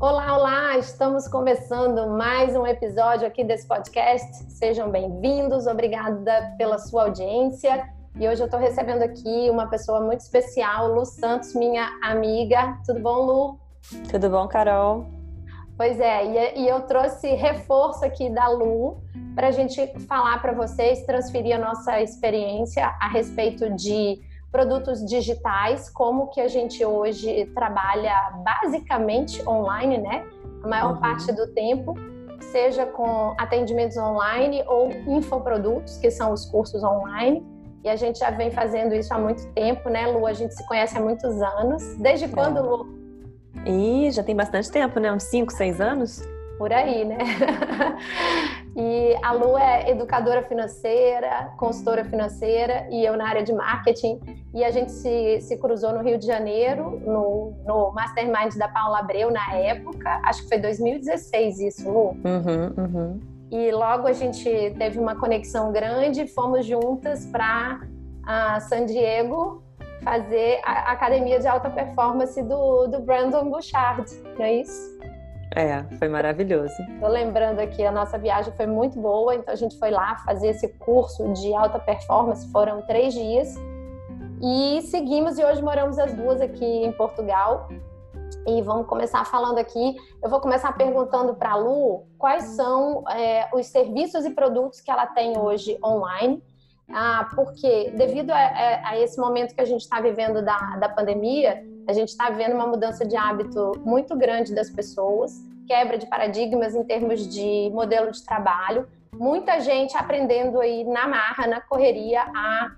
Olá, olá! Estamos começando mais um episódio aqui desse podcast. Sejam bem-vindos, obrigada pela sua audiência. E hoje eu estou recebendo aqui uma pessoa muito especial, Lu Santos, minha amiga. Tudo bom, Lu? Tudo bom, Carol? Pois é, e eu trouxe reforço aqui da Lu para a gente falar para vocês, transferir a nossa experiência a respeito de produtos digitais, como que a gente hoje trabalha basicamente online, né? A maior uhum. parte do tempo, seja com atendimentos online ou infoprodutos, que são os cursos online. E a gente já vem fazendo isso há muito tempo, né, Lu? A gente se conhece há muitos anos. Desde é. quando, Lu? E já tem bastante tempo, né? Uns 5, 6 anos? Por aí, né? E a Lu é educadora financeira, consultora financeira e eu na área de marketing. E a gente se, se cruzou no Rio de Janeiro, no, no Mastermind da Paula Abreu na época. Acho que foi 2016 isso, Lu. Uhum, uhum. E logo a gente teve uma conexão grande, fomos juntas para San Diego fazer a academia de alta performance do, do Brandon Bouchard, não é isso? É, foi maravilhoso. Tô lembrando aqui, a nossa viagem foi muito boa, então a gente foi lá fazer esse curso de alta performance, foram três dias. E seguimos e hoje moramos as duas aqui em Portugal. E vamos começar falando aqui. Eu vou começar perguntando para a Lu quais são é, os serviços e produtos que ela tem hoje online. Ah, porque devido a, a, a esse momento que a gente está vivendo da, da pandemia, a gente está vendo uma mudança de hábito muito grande das pessoas, quebra de paradigmas em termos de modelo de trabalho, muita gente aprendendo aí na marra, na correria, a,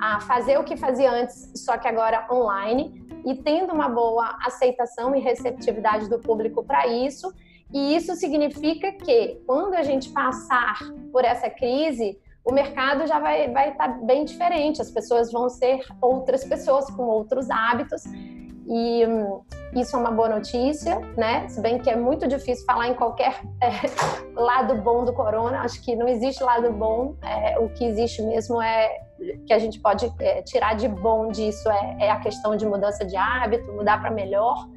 a fazer o que fazia antes, só que agora online, e tendo uma boa aceitação e receptividade do público para isso. E isso significa que quando a gente passar por essa crise, o mercado já vai estar vai tá bem diferente, as pessoas vão ser outras pessoas com outros hábitos e hum, isso é uma boa notícia, né? Se bem que é muito difícil falar em qualquer é, lado bom do corona, acho que não existe lado bom. É, o que existe mesmo é que a gente pode é, tirar de bom disso é, é, a questão de mudança de hábito, mudar para melhor.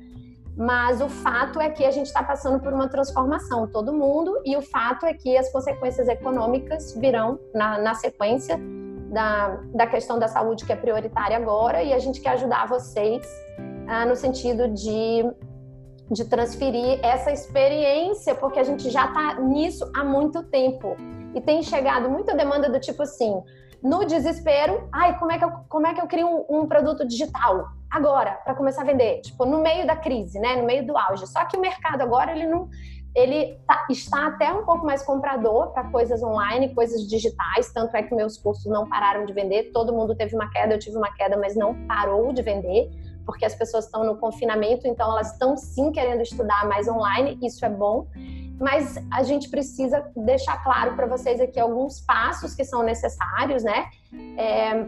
Mas o fato é que a gente está passando por uma transformação, todo mundo, e o fato é que as consequências econômicas virão na, na sequência da, da questão da saúde, que é prioritária agora, e a gente quer ajudar vocês ah, no sentido de, de transferir essa experiência, porque a gente já está nisso há muito tempo. E tem chegado muita demanda do tipo assim, no desespero, ai, como é que eu, como é que eu crio um, um produto digital agora para começar a vender? Tipo, no meio da crise, né? No meio do auge. Só que o mercado agora ele não ele tá, está até um pouco mais comprador para coisas online, coisas digitais, tanto é que meus cursos não pararam de vender, todo mundo teve uma queda, eu tive uma queda, mas não parou de vender porque as pessoas estão no confinamento, então elas estão sim querendo estudar mais online, isso é bom. Mas a gente precisa deixar claro para vocês aqui alguns passos que são necessários, né? É,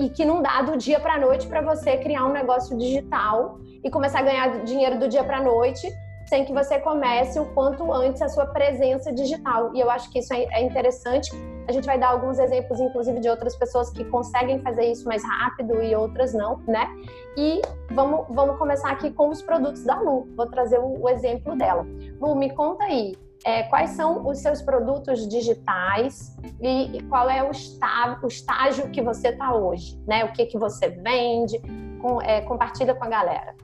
e que não dá do dia para noite para você criar um negócio digital e começar a ganhar dinheiro do dia para noite sem que você comece o quanto antes a sua presença digital. E eu acho que isso é, é interessante. A gente vai dar alguns exemplos, inclusive, de outras pessoas que conseguem fazer isso mais rápido e outras não, né? E vamos, vamos começar aqui com os produtos da Lu. Vou trazer o, o exemplo dela. Lu, me conta aí. É, quais são os seus produtos digitais e, e qual é o, está, o, estágio que você está hoje, né? O que, que você vende, com, é, compartilha com a galera.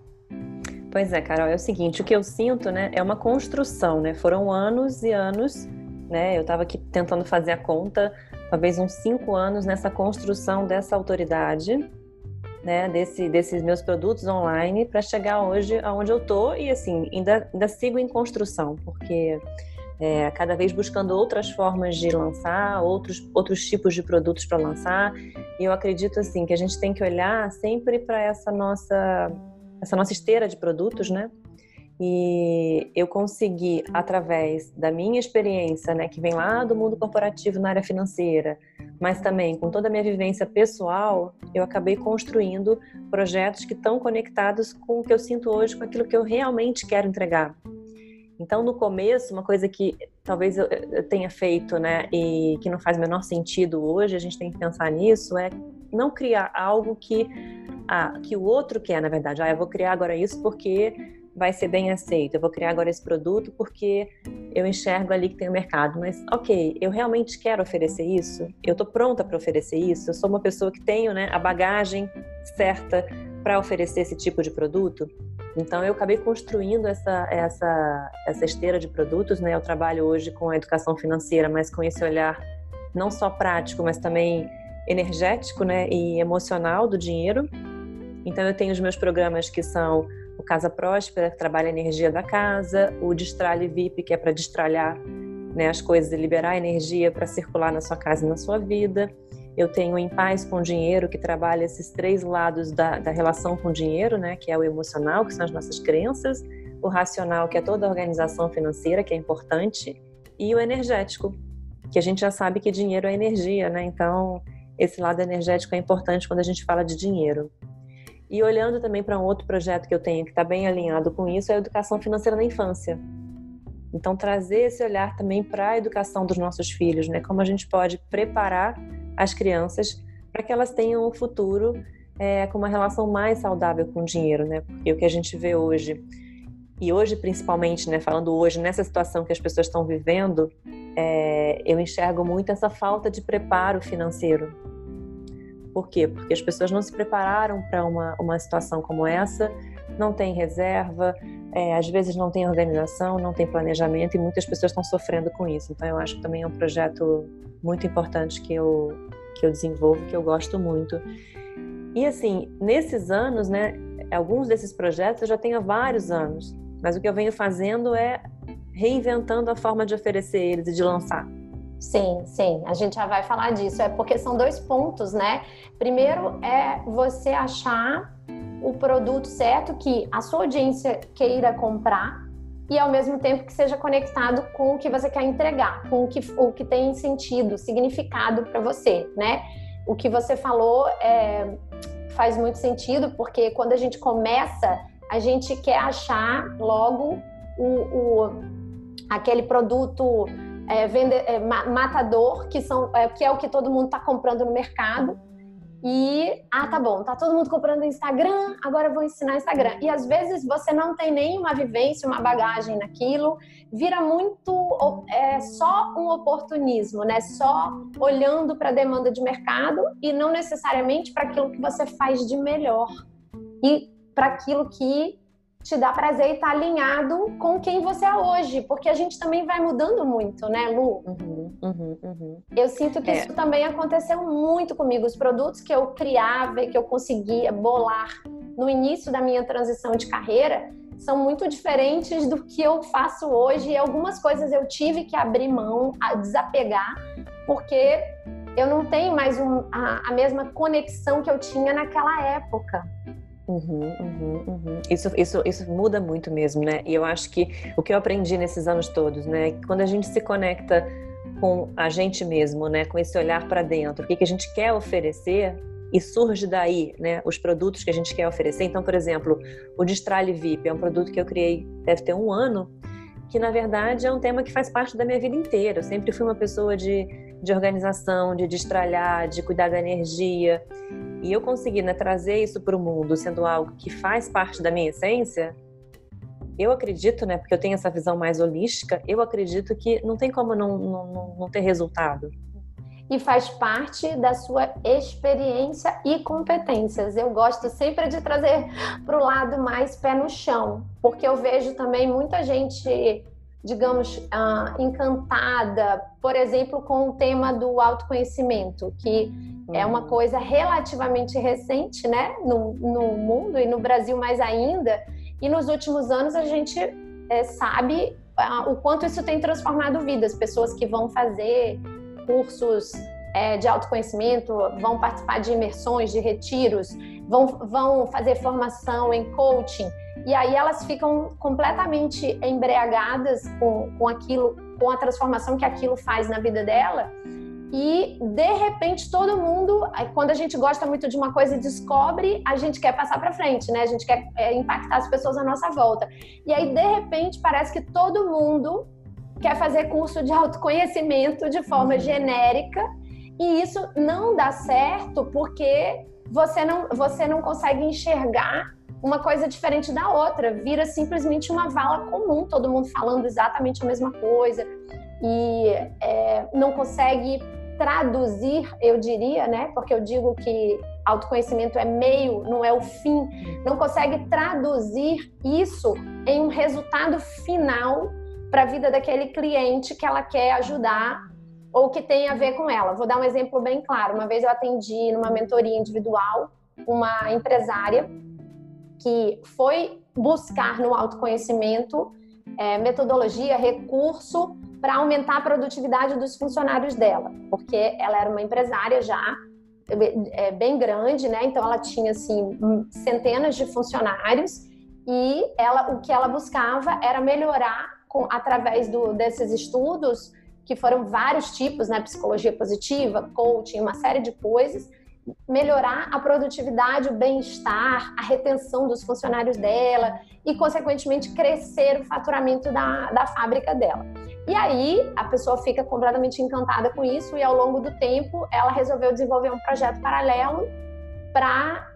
Pois é, Carol, é o seguinte, o que eu sinto, né, é uma construção, né? Foram anos e anos, né? Eu estava aqui tentando fazer a conta, talvez uns cinco anos nessa construção dessa autoridade, né? Desse, desses meus produtos online para chegar hoje aonde eu tô e assim ainda, ainda sigo em construção, porque é, cada vez buscando outras formas de lançar, outros, outros tipos de produtos para lançar. E eu acredito assim que a gente tem que olhar sempre para essa nossa essa nossa esteira de produtos, né? E eu consegui, através da minha experiência, né, que vem lá do mundo corporativo na área financeira, mas também com toda a minha vivência pessoal, eu acabei construindo projetos que estão conectados com o que eu sinto hoje, com aquilo que eu realmente quero entregar. Então, no começo, uma coisa que talvez eu tenha feito, né, e que não faz o menor sentido hoje, a gente tem que pensar nisso, é não criar algo que que o outro quer, na verdade. Ah, eu vou criar agora isso porque vai ser bem aceito. Eu vou criar agora esse produto porque eu enxergo ali que tem o um mercado. Mas, ok, eu realmente quero oferecer isso? Eu estou pronta para oferecer isso? Eu sou uma pessoa que tenho né, a bagagem certa para oferecer esse tipo de produto? Então, eu acabei construindo essa, essa, essa esteira de produtos. Né? Eu trabalho hoje com a educação financeira, mas com esse olhar não só prático, mas também energético né? e emocional do dinheiro. Então, eu tenho os meus programas que são o Casa Próspera, que trabalha a energia da casa, o Destralhe VIP, que é para destralhar né, as coisas e liberar energia para circular na sua casa e na sua vida. Eu tenho Em Paz com Dinheiro, que trabalha esses três lados da, da relação com o dinheiro, né, que é o emocional, que são as nossas crenças, o racional, que é toda a organização financeira, que é importante, e o energético, que a gente já sabe que dinheiro é energia, né? Então, esse lado energético é importante quando a gente fala de dinheiro. E olhando também para um outro projeto que eu tenho que está bem alinhado com isso, é a educação financeira na infância. Então, trazer esse olhar também para a educação dos nossos filhos, né? Como a gente pode preparar as crianças para que elas tenham um futuro é, com uma relação mais saudável com o dinheiro, né? Porque o que a gente vê hoje, e hoje principalmente, né, falando hoje, nessa situação que as pessoas estão vivendo, é, eu enxergo muito essa falta de preparo financeiro por quê? Porque as pessoas não se prepararam para uma, uma situação como essa, não tem reserva, é, às vezes não tem organização, não tem planejamento e muitas pessoas estão sofrendo com isso. Então eu acho que também é um projeto muito importante que eu, que eu desenvolvo, que eu gosto muito. E assim, nesses anos, né, alguns desses projetos eu já tenho há vários anos, mas o que eu venho fazendo é reinventando a forma de oferecer eles e de lançar. Sim, sim, a gente já vai falar disso. É porque são dois pontos, né? Primeiro é você achar o produto certo que a sua audiência queira comprar e ao mesmo tempo que seja conectado com o que você quer entregar, com o que, o que tem sentido, significado para você, né? O que você falou é, faz muito sentido, porque quando a gente começa, a gente quer achar logo o, o aquele produto é, vende, é, matador, que, são, é, que é o que todo mundo está comprando no mercado. E, ah, tá bom, tá todo mundo comprando Instagram, agora eu vou ensinar Instagram. E às vezes você não tem nenhuma vivência, uma bagagem naquilo, vira muito é, só um oportunismo, né? Só olhando para a demanda de mercado e não necessariamente para aquilo que você faz de melhor e para aquilo que te dá prazer e tá alinhado com quem você é hoje, porque a gente também vai mudando muito, né, Lu? Uhum, uhum, uhum. Eu sinto que é. isso também aconteceu muito comigo. Os produtos que eu criava e que eu conseguia bolar no início da minha transição de carreira são muito diferentes do que eu faço hoje e algumas coisas eu tive que abrir mão, desapegar, porque eu não tenho mais um, a, a mesma conexão que eu tinha naquela época. Uhum, uhum, uhum. Isso, isso, isso muda muito mesmo, né? E eu acho que o que eu aprendi nesses anos todos, né? Quando a gente se conecta com a gente mesmo, né? Com esse olhar para dentro, o que, que a gente quer oferecer e surge daí, né? Os produtos que a gente quer oferecer. Então, por exemplo, o Destralhe VIP é um produto que eu criei, deve ter um ano, que na verdade é um tema que faz parte da minha vida inteira. Eu sempre fui uma pessoa de, de organização, de destralhar, de cuidar da energia. E eu consegui né, trazer isso para o mundo, sendo algo que faz parte da minha essência, eu acredito, né, porque eu tenho essa visão mais holística, eu acredito que não tem como não, não, não ter resultado. E faz parte da sua experiência e competências. Eu gosto sempre de trazer para o lado mais pé no chão, porque eu vejo também muita gente digamos, uh, encantada, por exemplo, com o tema do autoconhecimento, que é uma coisa relativamente recente, né, no, no mundo e no Brasil mais ainda. E nos últimos anos a gente é, sabe uh, o quanto isso tem transformado vidas. Pessoas que vão fazer cursos é, de autoconhecimento, vão participar de imersões, de retiros, vão, vão fazer formação em coaching. E aí elas ficam completamente embriagadas com, com aquilo, com a transformação que aquilo faz na vida dela. E de repente todo mundo, quando a gente gosta muito de uma coisa e descobre, a gente quer passar para frente, né? A gente quer é, impactar as pessoas à nossa volta. E aí de repente parece que todo mundo quer fazer curso de autoconhecimento de forma uhum. genérica e isso não dá certo porque você não, você não consegue enxergar uma coisa diferente da outra, vira simplesmente uma vala comum, todo mundo falando exatamente a mesma coisa e é, não consegue traduzir, eu diria, né? Porque eu digo que autoconhecimento é meio, não é o fim, não consegue traduzir isso em um resultado final para a vida daquele cliente que ela quer ajudar ou que tem a ver com ela. Vou dar um exemplo bem claro. Uma vez eu atendi numa mentoria individual uma empresária que foi buscar no autoconhecimento é, metodologia, recurso para aumentar a produtividade dos funcionários dela, porque ela era uma empresária já é, bem grande, né? Então ela tinha assim centenas de funcionários e ela o que ela buscava era melhorar com, através do, desses estudos que foram vários tipos, né? Psicologia positiva, coaching, uma série de coisas melhorar a produtividade, o bem-estar, a retenção dos funcionários dela e, consequentemente, crescer o faturamento da, da fábrica dela. E aí a pessoa fica completamente encantada com isso e, ao longo do tempo, ela resolveu desenvolver um projeto paralelo para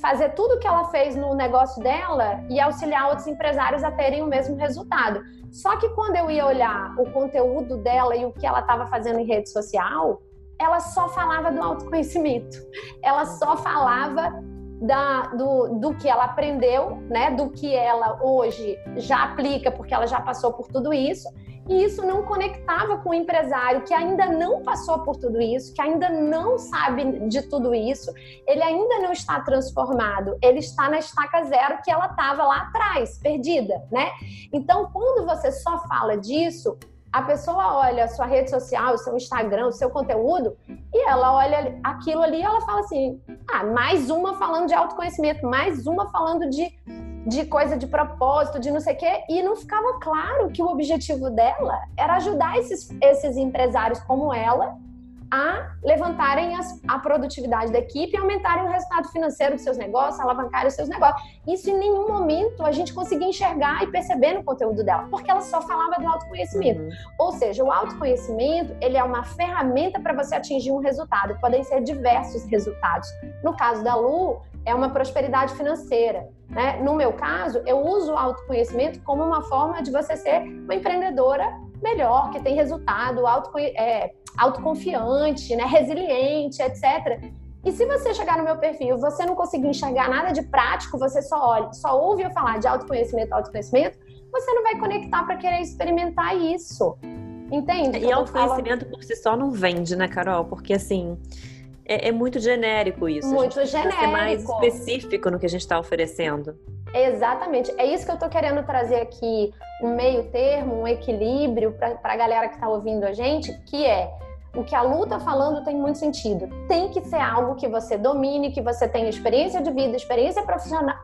fazer tudo o que ela fez no negócio dela e auxiliar outros empresários a terem o mesmo resultado. Só que quando eu ia olhar o conteúdo dela e o que ela estava fazendo em rede social, ela só falava do autoconhecimento. Ela só falava da, do, do que ela aprendeu, né? Do que ela hoje já aplica, porque ela já passou por tudo isso. E isso não conectava com o empresário que ainda não passou por tudo isso, que ainda não sabe de tudo isso, ele ainda não está transformado, ele está na estaca zero que ela estava lá atrás, perdida, né? Então, quando você só fala disso, a pessoa olha a sua rede social, o seu Instagram, o seu conteúdo, e ela olha aquilo ali e ela fala assim: ah, mais uma falando de autoconhecimento, mais uma falando de, de coisa de propósito, de não sei o quê, e não ficava claro que o objetivo dela era ajudar esses, esses empresários como ela a levantarem as, a produtividade da equipe e aumentarem o resultado financeiro dos seus negócios, alavancarem os seus negócios. Isso em nenhum momento a gente conseguia enxergar e perceber no conteúdo dela, porque ela só falava do autoconhecimento. Uhum. Ou seja, o autoconhecimento, ele é uma ferramenta para você atingir um resultado. Podem ser diversos resultados. No caso da Lu, é uma prosperidade financeira. Né? No meu caso, eu uso o autoconhecimento como uma forma de você ser uma empreendedora melhor, que tem resultado, é, autoconfiante, né, resiliente, etc. E se você chegar no meu perfil, você não conseguir enxergar nada de prático, você só olha, só ouve eu falar de autoconhecimento, autoconhecimento, você não vai conectar para querer experimentar isso. Entende? E autoconhecimento falo... por si só não vende, né, Carol? Porque assim, é, é muito genérico isso. Muito genérico. Ser mais específico no que a gente está oferecendo. Exatamente. É isso que eu estou querendo trazer aqui, um meio termo, um equilíbrio para a galera que está ouvindo a gente, que é o que a Lu está falando tem muito sentido. Tem que ser algo que você domine, que você tenha experiência de vida, experiência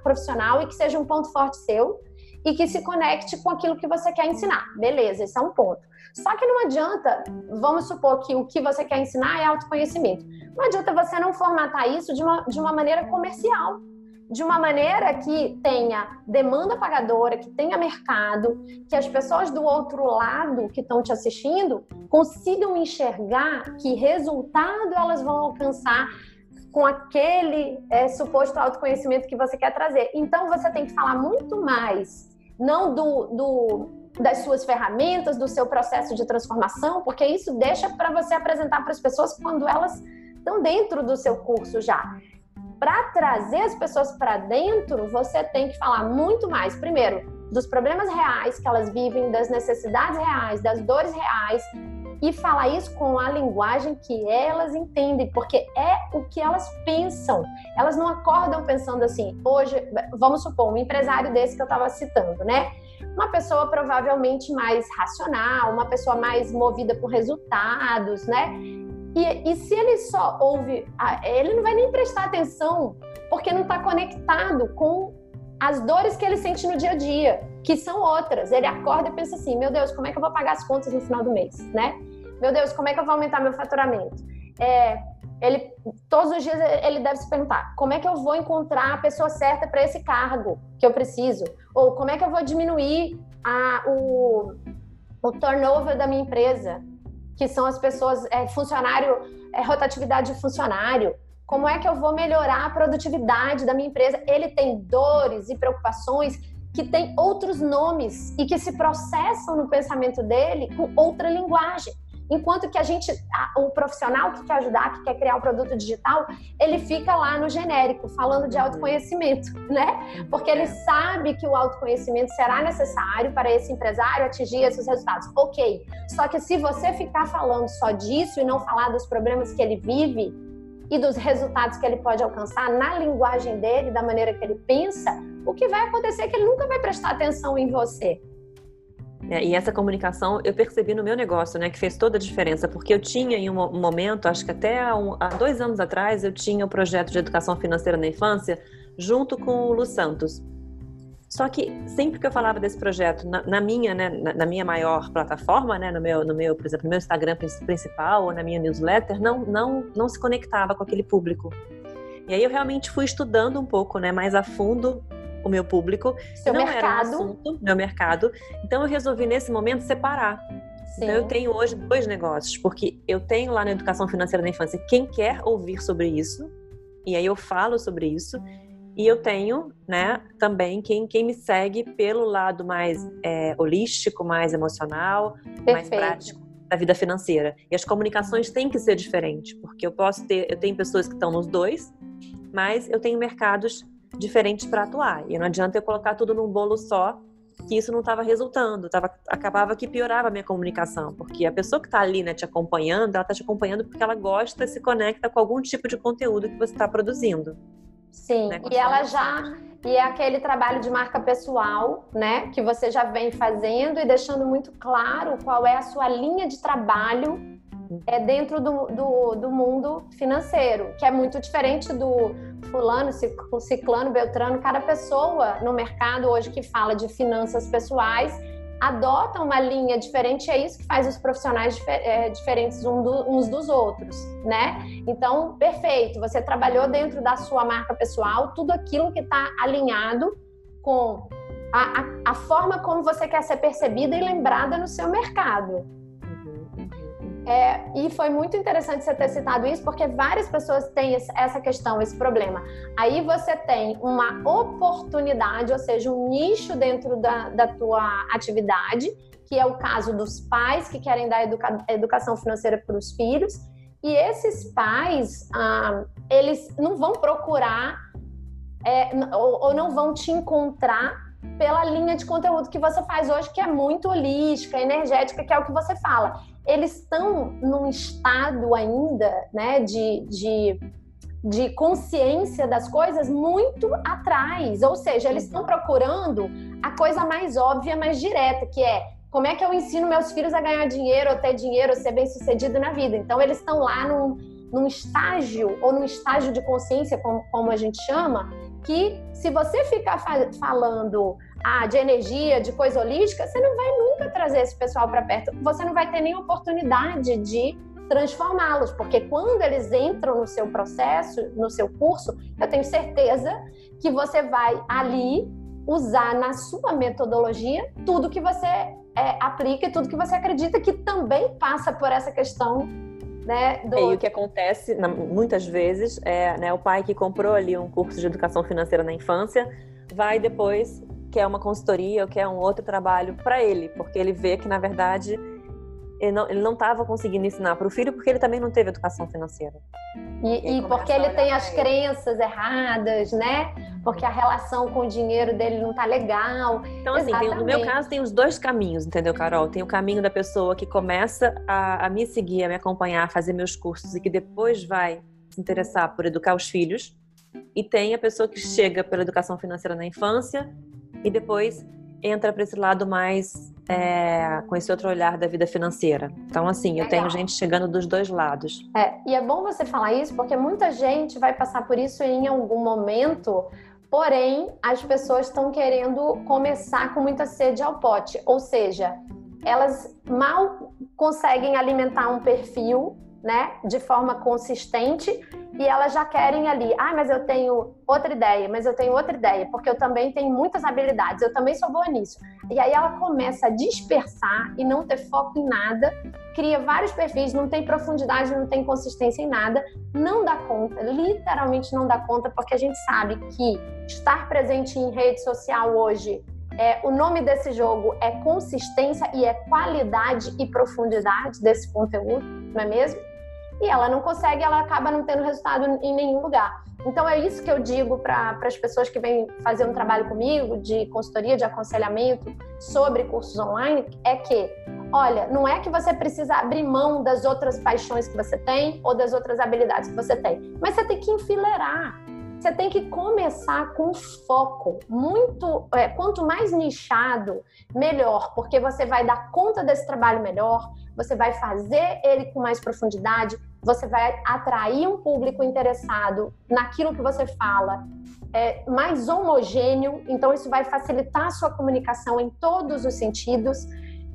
profissional e que seja um ponto forte seu e que se conecte com aquilo que você quer ensinar. Beleza, esse é um ponto. Só que não adianta, vamos supor que o que você quer ensinar é autoconhecimento. Não adianta você não formatar isso de uma, de uma maneira comercial de uma maneira que tenha demanda pagadora, que tenha mercado, que as pessoas do outro lado que estão te assistindo consigam enxergar que resultado elas vão alcançar com aquele é, suposto autoconhecimento que você quer trazer. Então você tem que falar muito mais, não do, do das suas ferramentas, do seu processo de transformação, porque isso deixa para você apresentar para as pessoas quando elas estão dentro do seu curso já para trazer as pessoas para dentro, você tem que falar muito mais, primeiro, dos problemas reais que elas vivem, das necessidades reais, das dores reais, e falar isso com a linguagem que elas entendem, porque é o que elas pensam. Elas não acordam pensando assim, hoje, vamos supor, um empresário desse que eu estava citando, né? Uma pessoa provavelmente mais racional, uma pessoa mais movida por resultados, né? E, e se ele só ouve, ele não vai nem prestar atenção, porque não está conectado com as dores que ele sente no dia a dia, que são outras. Ele acorda e pensa assim: meu Deus, como é que eu vou pagar as contas no final do mês, né? Meu Deus, como é que eu vou aumentar meu faturamento? É, ele todos os dias ele deve se perguntar: como é que eu vou encontrar a pessoa certa para esse cargo que eu preciso? Ou como é que eu vou diminuir a, o, o turnover da minha empresa? Que são as pessoas, é, funcionário, é, rotatividade de funcionário. Como é que eu vou melhorar a produtividade da minha empresa? Ele tem dores e preocupações que têm outros nomes e que se processam no pensamento dele com outra linguagem. Enquanto que a gente, o profissional que quer ajudar, que quer criar um produto digital, ele fica lá no genérico, falando de uhum. autoconhecimento, né? Porque ele é. sabe que o autoconhecimento será necessário para esse empresário atingir esses resultados. Ok. Só que se você ficar falando só disso e não falar dos problemas que ele vive e dos resultados que ele pode alcançar na linguagem dele, da maneira que ele pensa, o que vai acontecer é que ele nunca vai prestar atenção em você. É, e essa comunicação eu percebi no meu negócio, né, que fez toda a diferença, porque eu tinha em um momento, acho que até há, um, há dois anos atrás, eu tinha o um projeto de educação financeira na infância junto com o Lu Santos. Só que sempre que eu falava desse projeto na, na minha, né, na, na, minha maior plataforma, né, no meu, no meu, por exemplo, no meu Instagram principal ou na minha newsletter, não, não, não se conectava com aquele público. E aí eu realmente fui estudando um pouco, né, mais a fundo o meu público. Seu não mercado. Era um assunto, meu mercado. Então eu resolvi nesse momento separar. Sim. Então eu tenho hoje dois negócios, porque eu tenho lá na educação financeira da infância quem quer ouvir sobre isso, e aí eu falo sobre isso. E eu tenho, né, também quem, quem me segue pelo lado mais é, holístico, mais emocional, Perfeito. mais prático da vida financeira. E as comunicações têm que ser diferentes, porque eu posso ter, eu tenho pessoas que estão nos dois, mas eu tenho mercados diferentes para atuar. E não adianta eu colocar tudo num bolo só, que isso não estava resultando, tava, acabava que piorava a minha comunicação, porque a pessoa que está ali né, te acompanhando, ela está te acompanhando porque ela gosta, se conecta com algum tipo de conteúdo que você está produzindo. Sim, né, e ela já. E é aquele trabalho de marca pessoal, né? Que você já vem fazendo e deixando muito claro qual é a sua linha de trabalho é dentro do, do, do, mundo financeiro, que é muito diferente do fulano, ciclano, beltrano. Cada pessoa no mercado hoje que fala de finanças pessoais adota uma linha diferente, é isso que faz os profissionais é, diferentes uns dos outros, né? Então, perfeito, você trabalhou dentro da sua marca pessoal, tudo aquilo que está alinhado com a, a, a forma como você quer ser percebida e lembrada no seu mercado. É, e foi muito interessante você ter citado isso, porque várias pessoas têm essa questão, esse problema. Aí você tem uma oportunidade, ou seja, um nicho dentro da, da tua atividade, que é o caso dos pais que querem dar educa educação financeira para os filhos. E esses pais, ah, eles não vão procurar é, ou, ou não vão te encontrar pela linha de conteúdo que você faz hoje, que é muito holística, energética, que é o que você fala. Eles estão num estado ainda, né, de, de, de consciência das coisas muito atrás. Ou seja, eles estão procurando a coisa mais óbvia, mais direta, que é como é que eu ensino meus filhos a ganhar dinheiro, ou ter dinheiro, ou ser bem sucedido na vida. Então, eles estão lá num, num estágio, ou num estágio de consciência, como, como a gente chama, que se você ficar falando ah, de energia, de coisa holística, você não vai nunca trazer esse pessoal para perto. Você não vai ter nem oportunidade de transformá-los, porque quando eles entram no seu processo, no seu curso, eu tenho certeza que você vai ali usar na sua metodologia tudo que você é, aplica e tudo que você acredita que também passa por essa questão né, do... E o que acontece muitas vezes é né, o pai que comprou ali um curso de educação financeira na infância vai depois quer uma consultoria ou quer um outro trabalho para ele, porque ele vê que na verdade ele não estava conseguindo ensinar para o filho porque ele também não teve educação financeira. E, e porque ele tem as ele. crenças erradas, né? Porque a relação com o dinheiro dele não tá legal. Então, assim, tem, no meu caso, tem os dois caminhos, entendeu, Carol? Tem o caminho da pessoa que começa a, a me seguir, a me acompanhar, a fazer meus cursos e que depois vai se interessar por educar os filhos. E tem a pessoa que chega pela educação financeira na infância e depois entra para esse lado mais é, com esse outro olhar da vida financeira. Então, assim, eu Legal. tenho gente chegando dos dois lados. É, e é bom você falar isso porque muita gente vai passar por isso em algum momento. Porém, as pessoas estão querendo começar com muita sede ao pote, ou seja, elas mal conseguem alimentar um perfil né, de forma consistente e elas já querem ali, ah, mas eu tenho outra ideia, mas eu tenho outra ideia, porque eu também tenho muitas habilidades, eu também sou boa nisso. E aí ela começa a dispersar e não ter foco em nada, cria vários perfis, não tem profundidade, não tem consistência em nada, não dá conta, literalmente não dá conta, porque a gente sabe que estar presente em rede social hoje é, o nome desse jogo é consistência e é qualidade e profundidade desse conteúdo, não é mesmo? E ela não consegue, ela acaba não tendo resultado em nenhum lugar. Então é isso que eu digo para as pessoas que vêm fazer um trabalho comigo de consultoria, de aconselhamento sobre cursos online, é que, olha, não é que você precisa abrir mão das outras paixões que você tem ou das outras habilidades que você tem, mas você tem que enfileirar você tem que começar com foco. Muito, é, quanto mais nichado, melhor, porque você vai dar conta desse trabalho melhor, você vai fazer ele com mais profundidade, você vai atrair um público interessado naquilo que você fala, é, mais homogêneo, então isso vai facilitar a sua comunicação em todos os sentidos.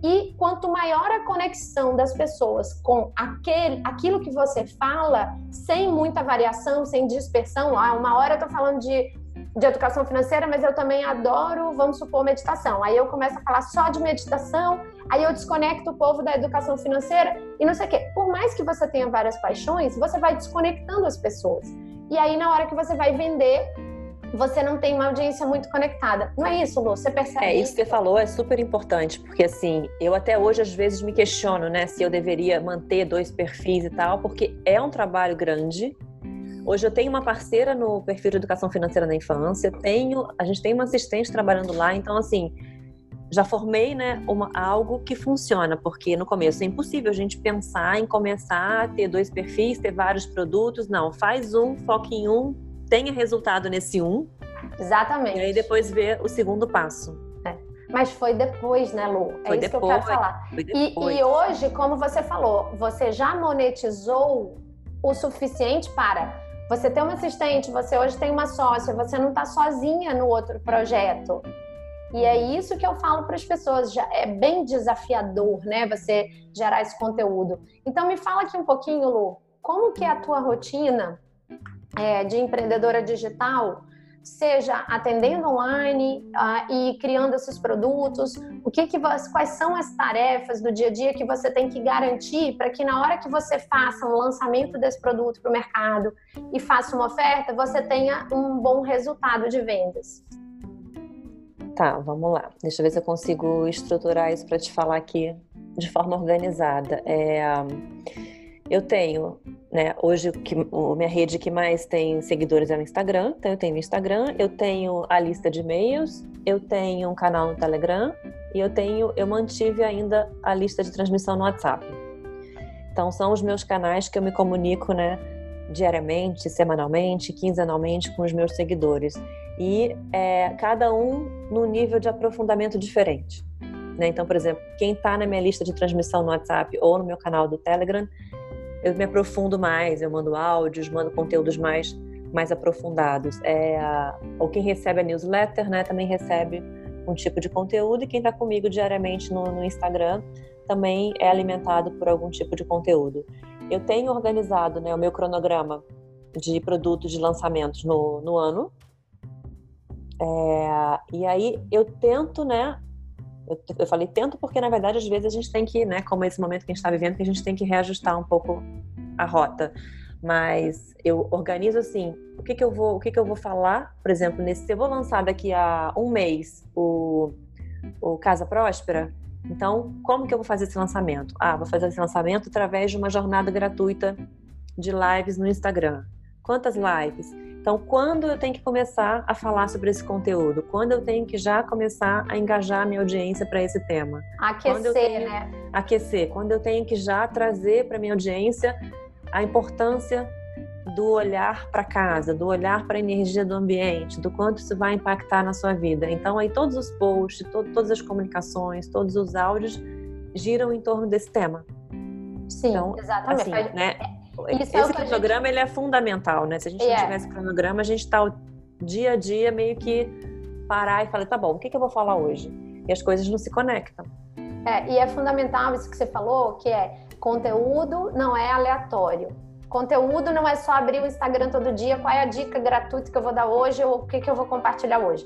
E quanto maior a conexão das pessoas com aquele, aquilo que você fala, sem muita variação, sem dispersão, ah, uma hora eu estou falando de, de educação financeira, mas eu também adoro, vamos supor, meditação. Aí eu começo a falar só de meditação, aí eu desconecto o povo da educação financeira e não sei o quê. Por mais que você tenha várias paixões, você vai desconectando as pessoas. E aí, na hora que você vai vender, você não tem uma audiência muito conectada. Não é isso, Lu? Você percebe? É, isso que você falou é super importante, porque assim, eu até hoje às vezes me questiono, né, se eu deveria manter dois perfis e tal, porque é um trabalho grande. Hoje eu tenho uma parceira no perfil de educação financeira na infância, tenho, a gente tem uma assistente trabalhando lá, então assim, já formei, né, uma, algo que funciona, porque no começo é impossível a gente pensar em começar a ter dois perfis, ter vários produtos, não, faz um, foca em um, tenha resultado nesse um. Exatamente. E aí depois ver o segundo passo. É. Mas foi depois, né, Lu? É foi isso depois, que eu quero falar. E, e hoje, como você falou, você já monetizou o suficiente para você ter uma assistente, você hoje tem uma sócia, você não está sozinha no outro projeto. E é isso que eu falo para as pessoas, já é bem desafiador, né, você gerar esse conteúdo. Então me fala aqui um pouquinho, Lu, como que é a tua rotina é, de empreendedora digital, seja atendendo online uh, e criando esses produtos, o que que você, quais são as tarefas do dia a dia que você tem que garantir para que na hora que você faça um lançamento desse produto para o mercado e faça uma oferta, você tenha um bom resultado de vendas. Tá, vamos lá. Deixa eu ver se eu consigo estruturar isso para te falar aqui de forma organizada. É, eu tenho né? Hoje, que, a minha rede que mais tem seguidores é o Instagram. Então, eu tenho o Instagram, eu tenho a lista de e-mails, eu tenho um canal no Telegram e eu tenho, eu mantive ainda a lista de transmissão no WhatsApp. Então, são os meus canais que eu me comunico, né? Diariamente, semanalmente, quinzenalmente com os meus seguidores. E é, cada um no nível de aprofundamento diferente. Né? Então, por exemplo, quem está na minha lista de transmissão no WhatsApp ou no meu canal do Telegram eu me aprofundo mais, eu mando áudios, mando conteúdos mais mais aprofundados. É, ou quem recebe a newsletter, né, também recebe um tipo de conteúdo e quem está comigo diariamente no, no, Instagram também é alimentado por algum tipo de conteúdo. Eu tenho organizado, né, o meu cronograma de produtos de lançamentos no, no ano. É, e aí eu tento, né, eu, eu, falei tento porque, na verdade, às vezes a gente tem que, né, como esse momento que a gente está vivendo, que a gente tem que reajustar um pouco a rota. Mas eu organizo assim, o que, que eu vou, o que, que eu vou falar, por exemplo, nesse, se eu vou lançar daqui a um mês o, o Casa Próspera, então como que eu vou fazer esse lançamento? Ah, vou fazer esse lançamento através de uma jornada gratuita de lives no Instagram. Quantas lives? Então, quando eu tenho que começar a falar sobre esse conteúdo? Quando eu tenho que já começar a engajar a minha audiência para esse tema? Aquecer, tenho... né? Aquecer. Quando eu tenho que já trazer para minha audiência a importância do olhar para casa, do olhar para a energia do ambiente, do quanto isso vai impactar na sua vida. Então, aí todos os posts, to todas as comunicações, todos os áudios giram em torno desse tema. Sim, então, exatamente. Assim, né? Isso esse é cronograma gente... ele é fundamental, né? Se a gente não é. tivesse cronograma, a gente está dia a dia meio que parar e falar, tá bom, o que, que eu vou falar hoje? E as coisas não se conectam. É, e é fundamental isso que você falou, que é Conteúdo não é aleatório. Conteúdo não é só abrir o Instagram todo dia, qual é a dica gratuita que eu vou dar hoje ou o que, que eu vou compartilhar hoje.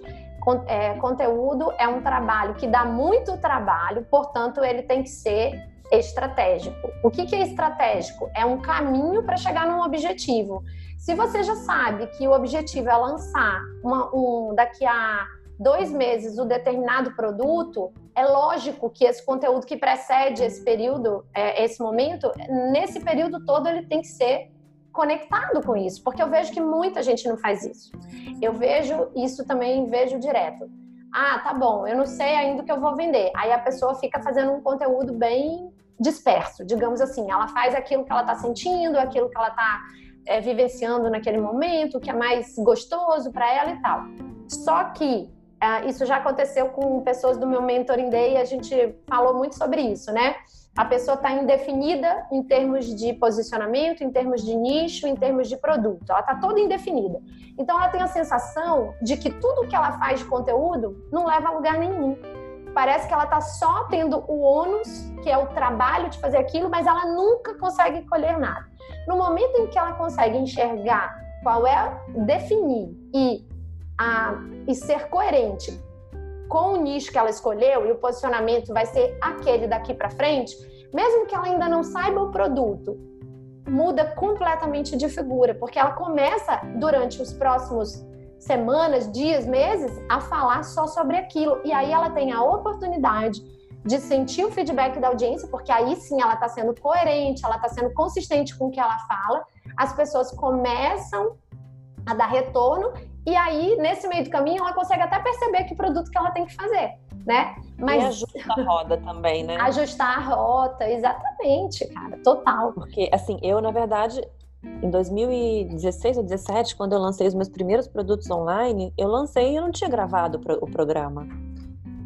É, conteúdo é um trabalho que dá muito trabalho, portanto, ele tem que ser estratégico. O que, que é estratégico? É um caminho para chegar num objetivo. Se você já sabe que o objetivo é lançar uma, um, daqui a dois meses o determinado produto, é lógico que esse conteúdo que precede esse período, é, esse momento, nesse período todo ele tem que ser conectado com isso, porque eu vejo que muita gente não faz isso. Eu vejo isso também, vejo direto. Ah, tá bom, eu não sei ainda o que eu vou vender. Aí a pessoa fica fazendo um conteúdo bem disperso, digamos assim. Ela faz aquilo que ela está sentindo, aquilo que ela está é, vivenciando naquele momento, que é mais gostoso para ela e tal. Só que é, isso já aconteceu com pessoas do meu Mentoring Day e a gente falou muito sobre isso, né? A pessoa está indefinida em termos de posicionamento, em termos de nicho, em termos de produto. Ela está toda indefinida. Então, ela tem a sensação de que tudo que ela faz de conteúdo não leva a lugar nenhum. Parece que ela está só tendo o ônus, que é o trabalho de fazer aquilo, mas ela nunca consegue colher nada. No momento em que ela consegue enxergar qual é, definir e a, e ser coerente com o nicho que ela escolheu e o posicionamento vai ser aquele daqui para frente, mesmo que ela ainda não saiba o produto, muda completamente de figura, porque ela começa durante os próximos semanas, dias, meses a falar só sobre aquilo e aí ela tem a oportunidade de sentir o feedback da audiência, porque aí sim ela está sendo coerente, ela está sendo consistente com o que ela fala, as pessoas começam a dar retorno e aí, nesse meio do caminho, ela consegue até perceber que produto que ela tem que fazer, né? Mas... E ajusta a roda também, né? Ajustar a rota, exatamente, cara, total. Porque, assim, eu, na verdade, em 2016 ou 2017, quando eu lancei os meus primeiros produtos online, eu lancei e eu não tinha gravado o programa.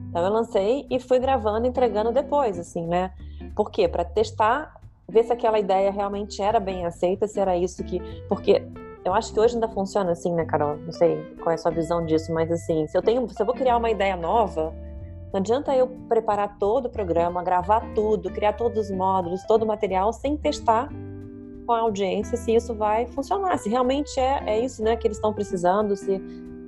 Então eu lancei e fui gravando, entregando depois, assim, né? Por quê? Para testar, ver se aquela ideia realmente era bem aceita, se era isso que. Porque eu acho que hoje ainda funciona assim, né, Carol? Não sei qual é a sua visão disso, mas assim, se eu tenho, se eu vou criar uma ideia nova, não adianta eu preparar todo o programa, gravar tudo, criar todos os módulos, todo o material sem testar com a audiência se isso vai funcionar, se realmente é, é isso, né, que eles estão precisando, se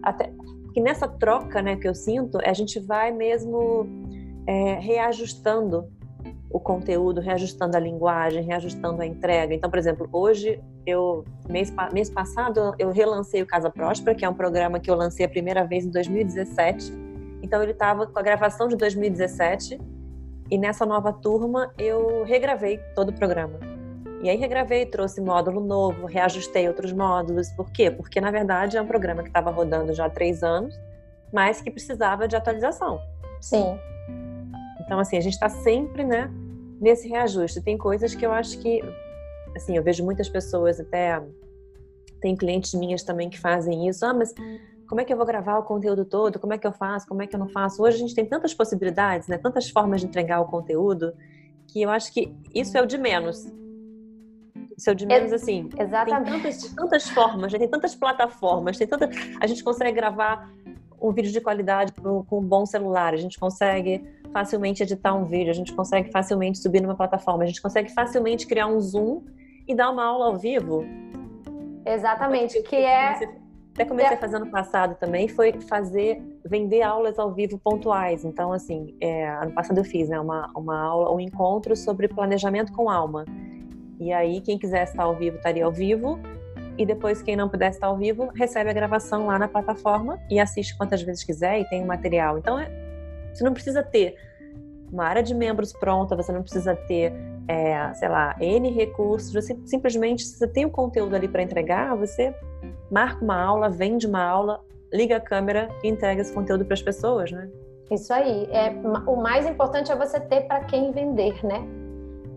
até porque nessa troca, né, que eu sinto, a gente vai mesmo é, reajustando o conteúdo, reajustando a linguagem, reajustando a entrega. Então, por exemplo, hoje eu mês, mês passado eu relancei o Casa Próspera, que é um programa que eu lancei a primeira vez em 2017. Então ele estava com a gravação de 2017 e nessa nova turma eu regravei todo o programa. E aí regravei, trouxe módulo novo, reajustei outros módulos. Por quê? Porque na verdade é um programa que estava rodando já há três anos, mas que precisava de atualização. Sim. Então, assim, a gente está sempre, né, nesse reajuste. Tem coisas que eu acho que, assim, eu vejo muitas pessoas até, tem clientes minhas também que fazem isso. Ah, mas como é que eu vou gravar o conteúdo todo? Como é que eu faço? Como é que eu não faço? Hoje a gente tem tantas possibilidades, né, tantas formas de entregar o conteúdo, que eu acho que isso é o de menos. Isso é o de menos, assim. Exatamente. Tem tantas, tantas formas, né? tem tantas plataformas, tem tanta... a gente consegue gravar um vídeo de qualidade com um bom celular, a gente consegue facilmente editar um vídeo, a gente consegue facilmente subir numa plataforma, a gente consegue facilmente criar um Zoom e dar uma aula ao vivo. Exatamente, que é. Até comecei a fazer ano passado também, foi fazer, vender aulas ao vivo pontuais. Então, assim, é, ano passado eu fiz né, uma, uma aula, um encontro sobre planejamento com alma. E aí, quem quiser estar ao vivo, estaria ao vivo e depois quem não pudesse estar ao vivo recebe a gravação lá na plataforma e assiste quantas vezes quiser e tem o material. Então é, você não precisa ter uma área de membros pronta, você não precisa ter, é, sei lá, N recursos, você simplesmente, se você tem o conteúdo ali para entregar, você marca uma aula, vende uma aula, liga a câmera e entrega esse conteúdo para as pessoas, né? Isso aí. É, o mais importante é você ter para quem vender, né?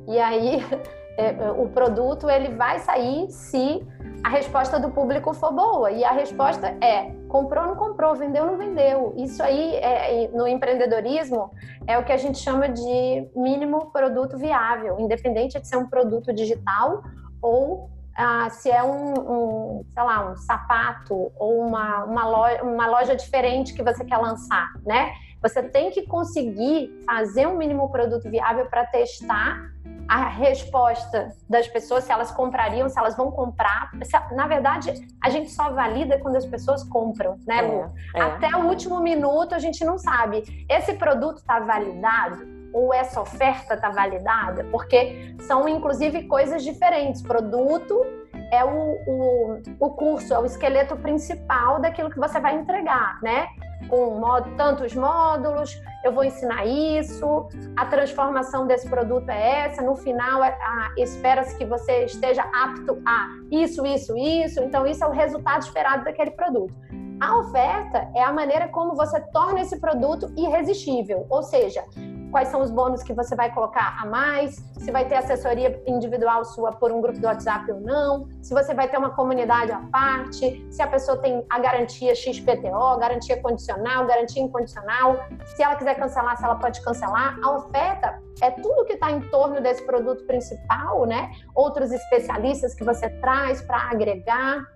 E aí é, é, o produto ele vai sair se a resposta do público for boa. E a resposta é: comprou, não comprou, vendeu, não vendeu. Isso aí, é, no empreendedorismo, é o que a gente chama de mínimo produto viável, independente de ser um produto digital ou ah, se é um, um, sei lá, um sapato ou uma, uma, loja, uma loja diferente que você quer lançar, né? Você tem que conseguir fazer um mínimo produto viável para testar a resposta das pessoas, se elas comprariam, se elas vão comprar. Na verdade, a gente só valida quando as pessoas compram, né, Lu? É, é. Até o último minuto a gente não sabe. Esse produto está validado? Ou essa oferta está validada? Porque são, inclusive, coisas diferentes. Produto é o, o, o curso, é o esqueleto principal daquilo que você vai entregar, né? Com tantos módulos, eu vou ensinar isso, a transformação desse produto é essa, no final é, espera-se que você esteja apto a isso, isso, isso, então isso é o resultado esperado daquele produto. A oferta é a maneira como você torna esse produto irresistível, ou seja, quais são os bônus que você vai colocar a mais, se vai ter assessoria individual sua por um grupo do WhatsApp ou não, se você vai ter uma comunidade à parte, se a pessoa tem a garantia XPTO, garantia condicional, garantia incondicional, se ela quiser cancelar, se ela pode cancelar. A oferta é tudo que está em torno desse produto principal, né? Outros especialistas que você traz para agregar